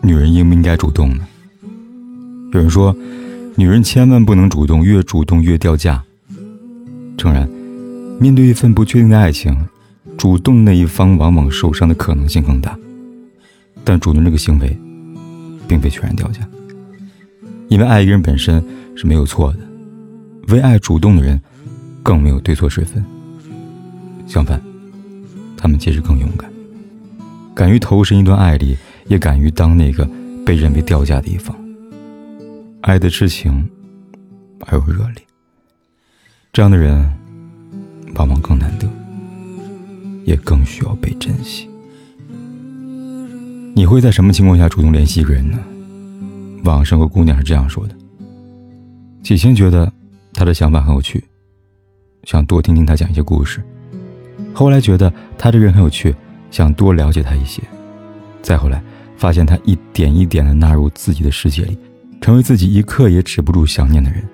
女人应不应该主动呢？有人说，女人千万不能主动，越主动越掉价。诚然，面对一份不确定的爱情，主动那一方往往受伤的可能性更大。但主动这个行为，并非全然掉价，因为爱一个人本身是没有错的，为爱主动的人，更没有对错之分。相反，他们其实更勇敢，敢于投身一段爱里。也敢于当那个被认为掉价的一方。爱的痴情而又热烈，这样的人往往更难得，也更需要被珍惜。你会在什么情况下主动联系一个人呢？网上有个姑娘是这样说的：起先觉得他的想法很有趣，想多听听他讲一些故事；后来觉得他这人很有趣，想多了解他一些；再后来。发现他一点一点的纳入自己的世界里，成为自己一刻也止不住想念的人。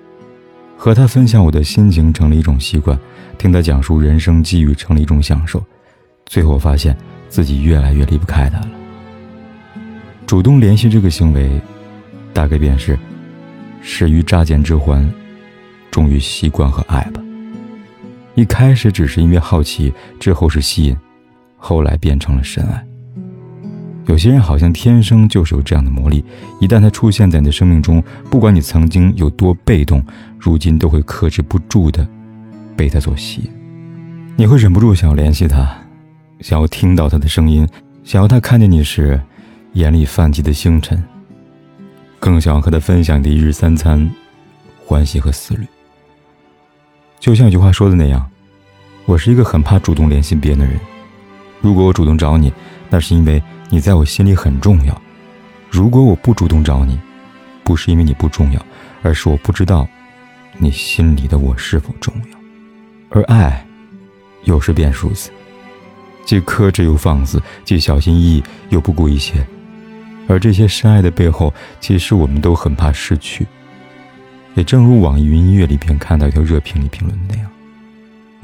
和他分享我的心情成了一种习惯，听他讲述人生际遇成了一种享受。最后发现自己越来越离不开他了。主动联系这个行为，大概便是始于乍见之欢，终于习惯和爱吧。一开始只是因为好奇，之后是吸引，后来变成了深爱。有些人好像天生就是有这样的魔力，一旦他出现在你的生命中，不管你曾经有多被动，如今都会克制不住的被他所吸引。你会忍不住想要联系他，想要听到他的声音，想要他看见你时眼里泛起的星辰，更想要和他分享你的一日三餐、欢喜和思虑。就像有句话说的那样，我是一个很怕主动联系别人的人。如果我主动找你，那是因为。你在我心里很重要。如果我不主动找你，不是因为你不重要，而是我不知道你心里的我是否重要。而爱，有时便如此，既克制又放肆，既小心翼翼又不顾一切。而这些深爱的背后，其实我们都很怕失去。也正如网易云音乐里边看到一条热评里评论的那样：“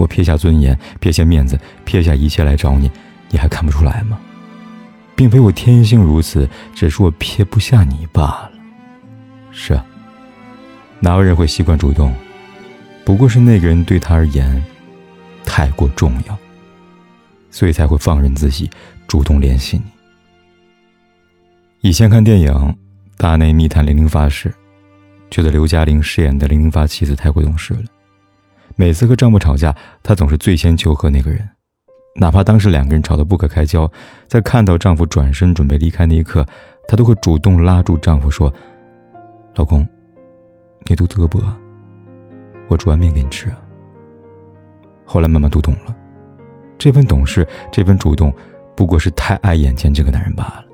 我撇下尊严，撇下面子，撇下一切来找你，你还看不出来吗？”并非我天性如此，只是我撇不下你罢了。是啊，哪有人会习惯主动？不过是那个人对他而言太过重要，所以才会放任自己主动联系你。以前看电影《大内密探零零发》时，觉得刘嘉玲饰演的零零发妻子太过懂事了，每次和丈夫吵架，她总是最先求和那个人。哪怕当时两个人吵得不可开交，在看到丈夫转身准备离开那一刻，她都会主动拉住丈夫说：“老公，你肚子饿不饿？我煮碗面给你吃。”后来慢慢读懂了，这份懂事，这份主动，不过是太爱眼前这个男人罢了。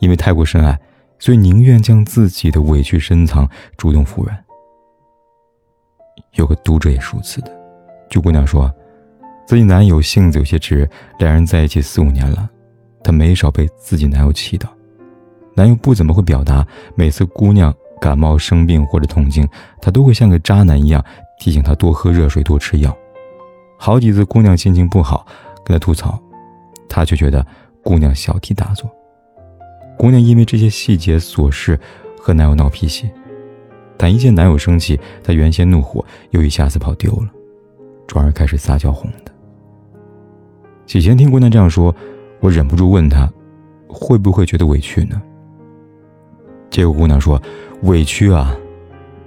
因为太过深爱，所以宁愿将自己的委屈深藏，主动服软。有个读者也是如此的，据姑娘说。自己男友性子有些直，两人在一起四五年了，她没少被自己男友气到。男友不怎么会表达，每次姑娘感冒生病或者痛经，他都会像个渣男一样提醒她多喝热水、多吃药。好几次姑娘心情不好，跟他吐槽，他却觉得姑娘小题大做。姑娘因为这些细节琐事和男友闹脾气，但一见男友生气，她原先怒火又一下子跑丢了，转而开始撒娇哄的。起先听姑娘这样说，我忍不住问她，会不会觉得委屈呢？结果姑娘说：“委屈啊，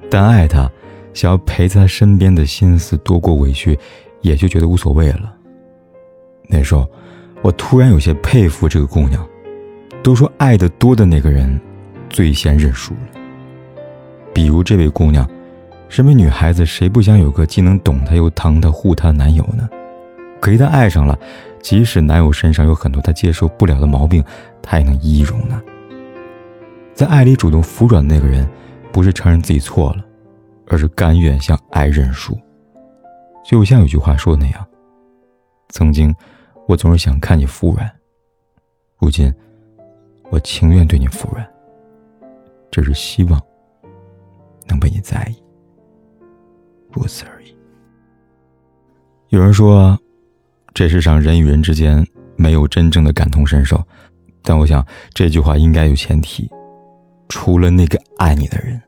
但爱他，想要陪在他身边的心思多过委屈，也就觉得无所谓了。”那时候，我突然有些佩服这个姑娘。都说爱的多的那个人，最先认输了。比如这位姑娘，身为女孩子，谁不想有个既能懂她又疼她护她的男友呢？可一旦爱上了，即使男友身上有很多她接受不了的毛病，她也能一一容纳。在爱里主动服软的那个人，不是承认自己错了，而是甘愿向爱认输。就像有句话说的那样：“曾经，我总是想看你服软，如今，我情愿对你服软。只是希望能被你在意，如此而已。”有人说，这世上人与人之间没有真正的感同身受，但我想这句话应该有前提。除了那个爱你的人，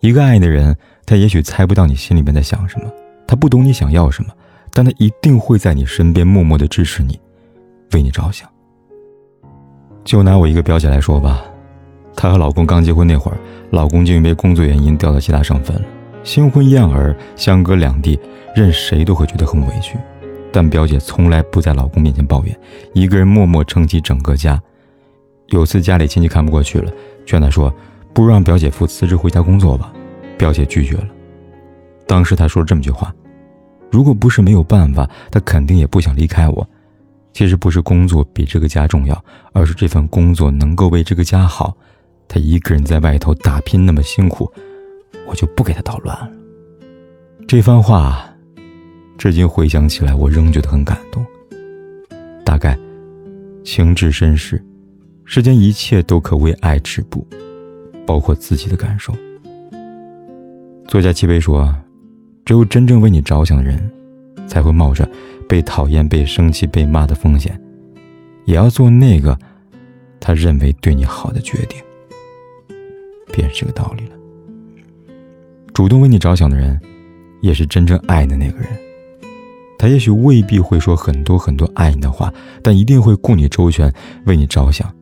一个爱你的人，他也许猜不到你心里面在想什么，他不懂你想要什么，但他一定会在你身边默默的支持你，为你着想。就拿我一个表姐来说吧，她和老公刚结婚那会儿，老公就因为工作原因调到其他省份了，新婚燕尔，相隔两地，任谁都会觉得很委屈，但表姐从来不在老公面前抱怨，一个人默默撑起整个家。有次家里亲戚看不过去了，劝她说：“不如让表姐夫辞职回家工作吧。”表姐拒绝了。当时她说了这么句话：“如果不是没有办法，她肯定也不想离开我。其实不是工作比这个家重要，而是这份工作能够为这个家好。他一个人在外头打拼那么辛苦，我就不给他捣乱了。”这番话，至今回想起来，我仍觉得很感动。大概情至深时。世间一切都可为爱止步，包括自己的感受。作家齐飞说：“只有真正为你着想的人，才会冒着被讨厌、被生气、被骂的风险，也要做那个他认为对你好的决定。”便是这个道理了。主动为你着想的人，也是真正爱的那个人。他也许未必会说很多很多爱你的话，但一定会顾你周全，为你着想。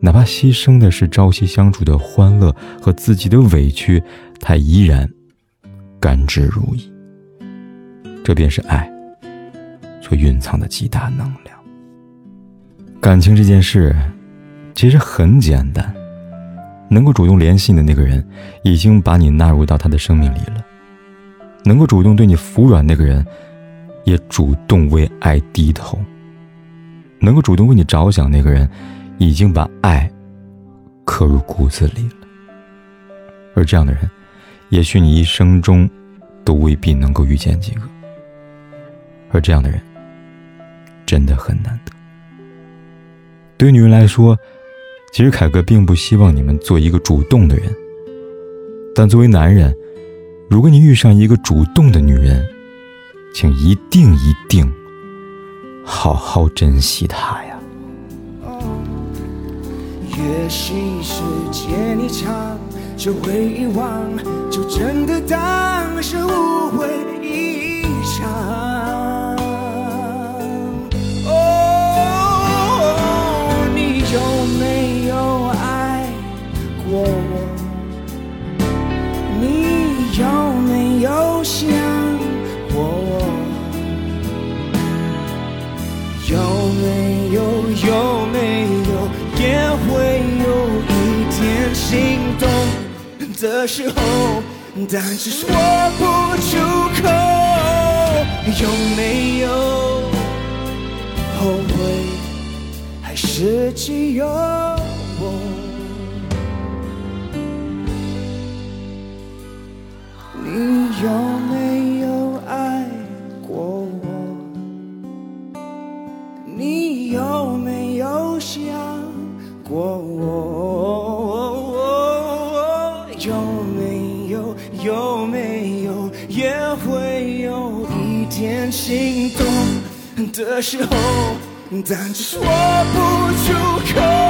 哪怕牺牲的是朝夕相处的欢乐和自己的委屈，他依然甘之如饴。这便是爱所蕴藏的极大能量。感情这件事其实很简单，能够主动联系你的那个人，已经把你纳入到他的生命里了；能够主动对你服软那个人，也主动为爱低头；能够主动为你着想那个人。已经把爱刻入骨子里了，而这样的人，也许你一生中都未必能够遇见几个。而这样的人，真的很难得。对女人来说，其实凯哥并不希望你们做一个主动的人，但作为男人，如果你遇上一个主动的女人，请一定一定好好珍惜她呀。也许时间一长，就会遗忘，就真的当是误会一场。想我？有没有？有没有？也会有一点心动的时候，但是说不出口。有没有后悔，还是只有我？你有没有想？过我有没有有没有也会有一点心动的时候，但只说不出口。